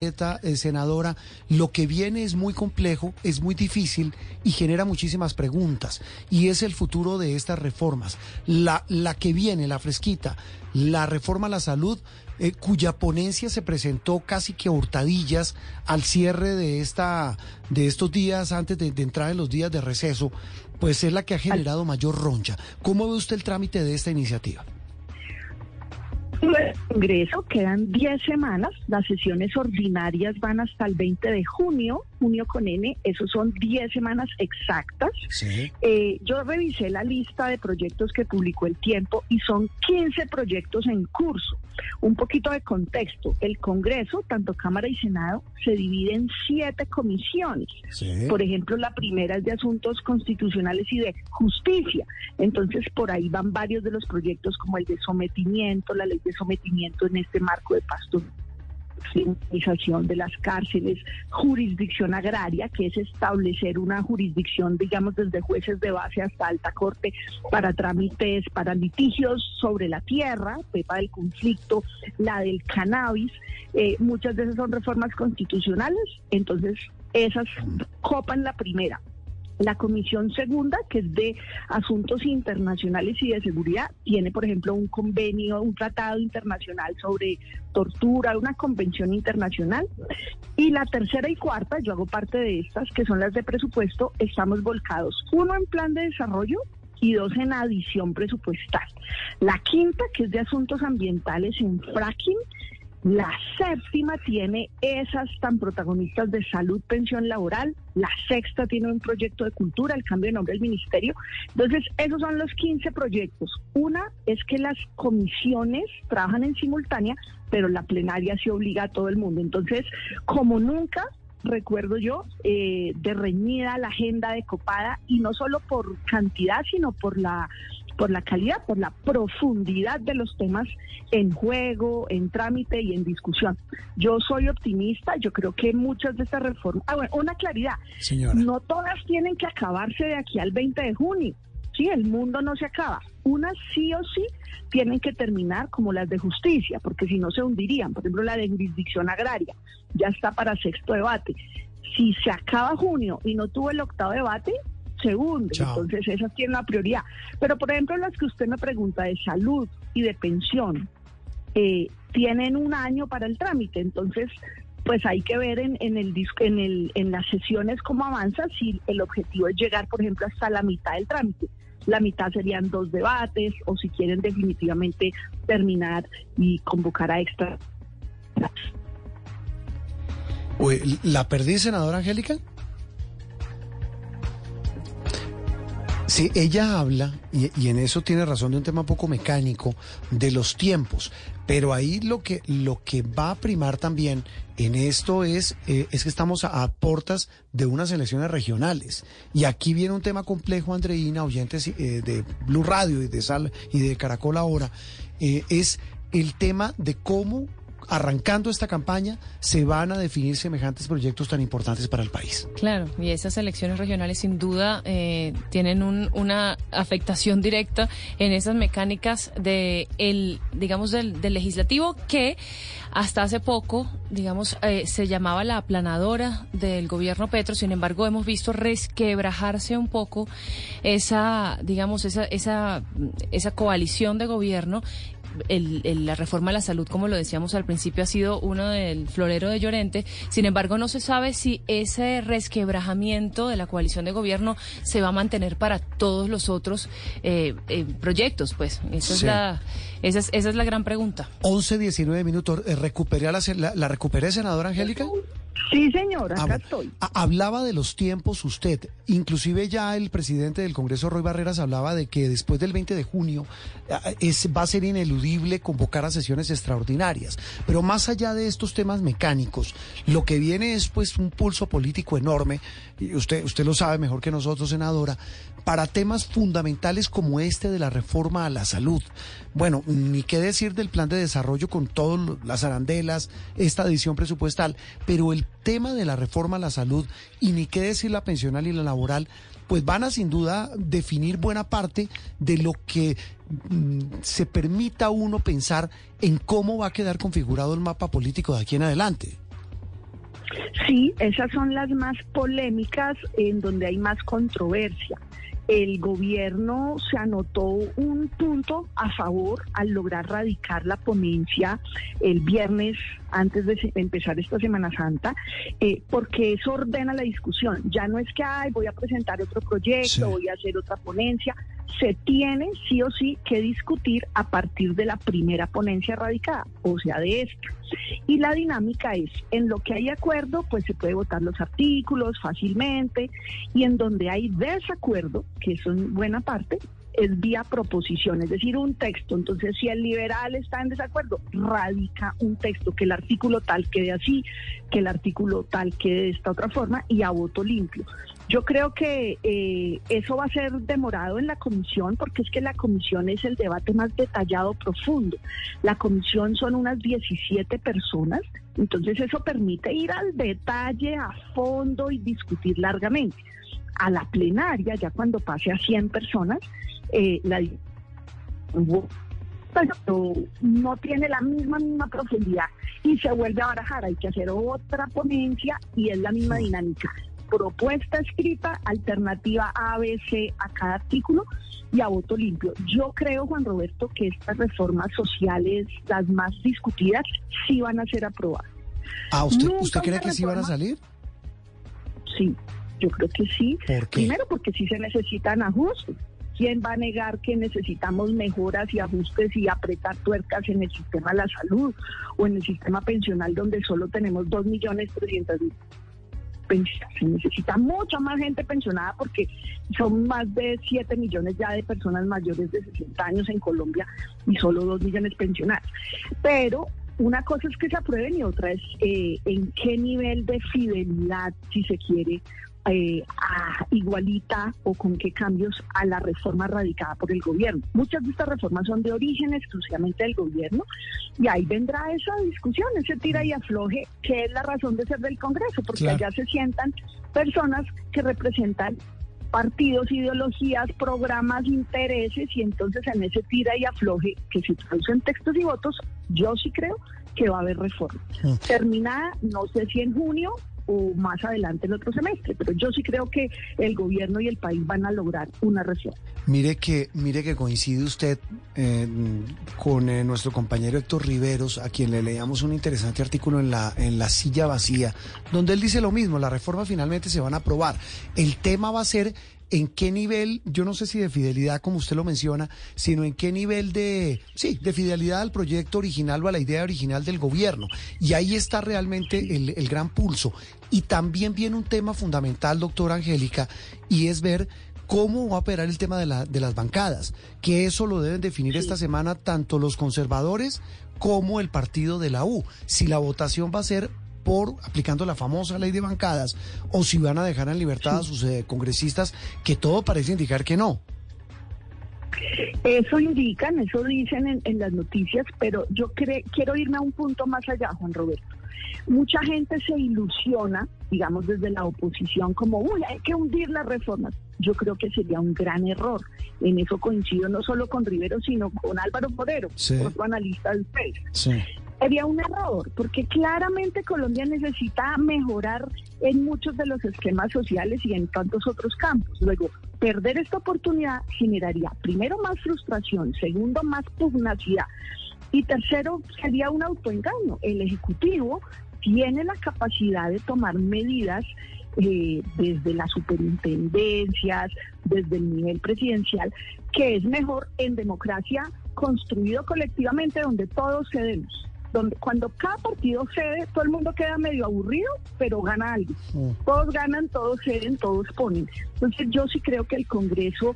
eh, senadora, lo que viene es muy complejo, es muy difícil y genera muchísimas preguntas. Y es el futuro de estas reformas. La, la que viene, la fresquita, la reforma a la salud, eh, cuya ponencia se presentó casi que a hurtadillas al cierre de, esta, de estos días, antes de, de entrar en los días de receso, pues es la que ha generado mayor roncha. ¿Cómo ve usted el trámite de esta iniciativa? El Congreso quedan 10 semanas, las sesiones ordinarias van hasta el 20 de junio, junio con N, eso son 10 semanas exactas. Sí. Eh, yo revisé la lista de proyectos que publicó el tiempo y son 15 proyectos en curso. Un poquito de contexto, el Congreso, tanto Cámara y Senado, se divide en siete comisiones. Sí. Por ejemplo, la primera es de asuntos constitucionales y de justicia. Entonces, por ahí van varios de los proyectos como el de sometimiento, la ley de sometimiento en este marco de pasteurización de las cárceles, jurisdicción agraria, que es establecer una jurisdicción, digamos, desde jueces de base hasta alta corte para trámites, para litigios sobre la tierra, pepa del conflicto, la del cannabis. Eh, muchas esas son reformas constitucionales, entonces esas copan la primera. La comisión segunda, que es de asuntos internacionales y de seguridad, tiene, por ejemplo, un convenio, un tratado internacional sobre tortura, una convención internacional. Y la tercera y cuarta, yo hago parte de estas, que son las de presupuesto, estamos volcados, uno en plan de desarrollo y dos en adición presupuestal. La quinta, que es de asuntos ambientales en fracking, la séptima tiene esas tan protagonistas de salud, pensión laboral. La sexta tiene un proyecto de cultura, el cambio de nombre del ministerio. Entonces, esos son los 15 proyectos. Una es que las comisiones trabajan en simultánea, pero la plenaria se obliga a todo el mundo. Entonces, como nunca, recuerdo yo, eh, de reñida la agenda de copada, y no solo por cantidad, sino por la por la calidad, por la profundidad de los temas en juego, en trámite y en discusión. Yo soy optimista, yo creo que muchas de estas reformas, ah, bueno, una claridad, Señora. no todas tienen que acabarse de aquí al 20 de junio. Sí, el mundo no se acaba. Unas sí o sí tienen que terminar como las de justicia, porque si no se hundirían. Por ejemplo, la de jurisdicción agraria ya está para sexto debate. Si se acaba junio y no tuvo el octavo debate, se hunde. Chao. Entonces, esas tienen una prioridad. Pero, por ejemplo, las que usted me pregunta de salud y de pensión, eh, tienen un año para el trámite. Entonces, pues hay que ver en, en el en el, en las sesiones cómo avanza, si el objetivo es llegar, por ejemplo, hasta la mitad del trámite. La mitad serían dos debates, o si quieren definitivamente terminar y convocar a extra. ¿La perdí, senadora Angélica? Sí, ella habla, y, y en eso tiene razón, de un tema un poco mecánico, de los tiempos. Pero ahí lo que, lo que va a primar también en esto es, eh, es que estamos a, a portas de unas elecciones regionales. Y aquí viene un tema complejo, Andreina, oyentes eh, de Blue Radio y de Sal y de Caracol ahora, eh, es el tema de cómo arrancando esta campaña se van a definir semejantes proyectos tan importantes para el país. Claro, y esas elecciones regionales sin duda eh, tienen un- una afectación directa en esas mecánicas de el, digamos, del, del legislativo que hasta hace poco, digamos, eh, se llamaba la aplanadora del gobierno Petro. Sin embargo, hemos visto resquebrajarse un poco esa, digamos, esa, esa, esa coalición de gobierno el- el- la reforma a la salud, como lo decíamos al principio, ha sido uno del florero de Llorente. Sin embargo, no se sabe si ese resquebrajamiento de la coalición de gobierno se va a mantener para todos los otros eh, eh, proyectos. Pues esa, es la, esa, es, esa es la gran pregunta. 11, 19 minutos. Eh, ¿Recuperé la, la recuperé, senadora Angélica? Sí, señor, acá Ah, bueno. estoy. Ha- Hablaba de los tiempos usted, inclusive ya el presidente del Congreso, Roy Barreras, hablaba de que después del 20 de junio es, va a ser ineludible convocar a sesiones extraordinarias. Pero más allá de estos temas mecánicos, lo que viene es pues un pulso político enorme, y usted, usted lo sabe mejor que nosotros, senadora, para temas fundamentales como este de la reforma a la salud. Bueno, ni qué decir del plan de desarrollo con todas las arandelas, esta adición presupuestal, pero el tema de la reforma a la salud y ni qué decir la pensional y la laboral, pues van a sin duda definir buena parte de lo que mm, se permita uno pensar en cómo va a quedar configurado el mapa político de aquí en adelante. Sí, esas son las más polémicas en donde hay más controversia el gobierno se anotó un punto a favor al lograr radicar la ponencia el viernes antes de empezar esta Semana Santa, eh, porque eso ordena la discusión. Ya no es que Ay, voy a presentar otro proyecto, voy a hacer otra ponencia. Se tiene sí o sí que discutir a partir de la primera ponencia radicada, o sea, de esta. Y la dinámica es, en lo que hay acuerdo, pues se puede votar los artículos fácilmente, y en donde hay desacuerdo, que eso en buena parte, es vía proposición, es decir, un texto. Entonces, si el liberal está en desacuerdo, radica un texto, que el artículo tal quede así, que el artículo tal quede de esta otra forma y a voto limpio. Yo creo que eh, eso va a ser demorado en la comisión porque es que la comisión es el debate más detallado, profundo. La comisión son unas 17 personas, entonces eso permite ir al detalle, a fondo y discutir largamente. A la plenaria, ya cuando pase a 100 personas, eh, la no tiene la misma misma profundidad y se vuelve a barajar. Hay que hacer otra ponencia y es la misma dinámica. Propuesta escrita, alternativa ABC a cada artículo y a voto limpio. Yo creo, Juan Roberto, que estas reformas sociales, las más discutidas, sí van a ser aprobadas. ¿Ah, usted, ¿usted cree que sí van a salir? Sí, yo creo que sí. Primero porque sí se necesitan ajustes. ¿Quién va a negar que necesitamos mejoras y ajustes y apretar tuercas en el sistema de la salud o en el sistema pensional donde solo tenemos 2 se necesita mucha más gente pensionada porque son más de 7 millones ya de personas mayores de 60 años en Colombia y solo 2 millones pensionadas. Pero una cosa es que se aprueben y otra es eh, en qué nivel de fidelidad, si se quiere, eh, igualita o con qué cambios a la reforma radicada por el gobierno. Muchas de estas reformas son de origen exclusivamente del gobierno y ahí vendrá esa discusión, ese tira y afloje, que es la razón de ser del Congreso, porque allá se sientan personas que representan partidos, ideologías, programas, intereses y entonces en ese tira y afloje que se traducen textos y votos, yo sí creo que va a haber reforma. Mm. Terminada, no sé si en junio, o más adelante el otro semestre, pero yo sí creo que el gobierno y el país van a lograr una reforma. Mire que, mire que coincide usted eh, con eh, nuestro compañero Héctor Riveros, a quien le leíamos un interesante artículo en la, en la silla vacía, donde él dice lo mismo, las reformas finalmente se van a aprobar. El tema va a ser en qué nivel, yo no sé si de fidelidad como usted lo menciona, sino en qué nivel de, sí, de fidelidad al proyecto original o a la idea original del gobierno. Y ahí está realmente el, el gran pulso. Y también viene un tema fundamental, doctora Angélica, y es ver cómo va a operar el tema de, la, de las bancadas, que eso lo deben definir esta semana tanto los conservadores como el partido de la U. Si la votación va a ser por aplicando la famosa ley de bancadas o si van a dejar en libertad a sus eh, congresistas, que todo parece indicar que no. Eso indican, eso dicen en, las noticias, pero yo quiero irme a un punto más allá, Juan Roberto. Mucha gente se ilusiona, digamos desde la oposición, como, uy, hay que hundir las reformas. Yo creo que sería un gran error. En eso coincido no solo con Rivero, sino con Álvaro Forero, otro analista del PES. Sí había un error, porque claramente Colombia necesita mejorar en muchos de los esquemas sociales y en tantos otros campos. Luego, perder esta oportunidad generaría, primero, más frustración, segundo, más pugnacidad y tercero, sería un autoengaño. El Ejecutivo tiene la capacidad de tomar medidas eh, desde las superintendencias, desde el nivel presidencial, que es mejor en democracia construido colectivamente donde todos cedemos donde cuando cada partido cede, todo el mundo queda medio aburrido, pero gana algo. Mm. Todos ganan, todos ceden, todos ponen. Entonces yo sí creo que el Congreso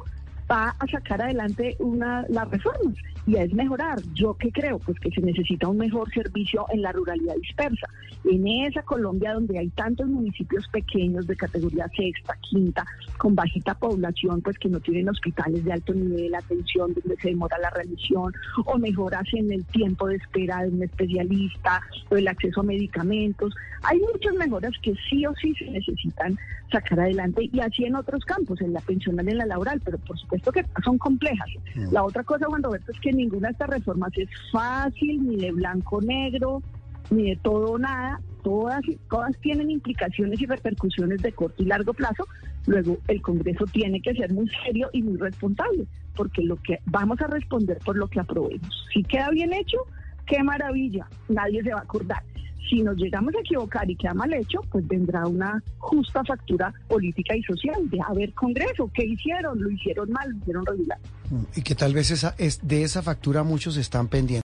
va a sacar adelante una, las reformas y es mejorar. ¿Yo qué creo? Pues que se necesita un mejor servicio en la ruralidad dispersa. En esa Colombia donde hay tantos municipios pequeños de categoría sexta, quinta, con bajita población, pues que no tienen hospitales de alto nivel, de atención, donde se demora la remisión, o mejoras en el tiempo de espera de un especialista, o el acceso a medicamentos. Hay muchas mejoras que sí o sí se necesitan sacar adelante y así en otros campos, en la pensional, en la laboral, pero por supuesto que son complejas. Mm. La otra cosa, Juan Roberto, es que ninguna de estas reformas es fácil, ni de blanco negro, ni de todo nada, todas, todas tienen implicaciones y repercusiones de corto y largo plazo, luego el Congreso tiene que ser muy serio y muy responsable, porque lo que vamos a responder por lo que aprobemos. Si queda bien hecho, qué maravilla, nadie se va a acordar. Si nos llegamos a equivocar y queda mal hecho, pues vendrá una justa factura política y social de haber Congreso. ¿Qué hicieron? ¿Lo hicieron mal? ¿Lo hicieron regular? Y que tal vez esa, es, de esa factura muchos están pendientes.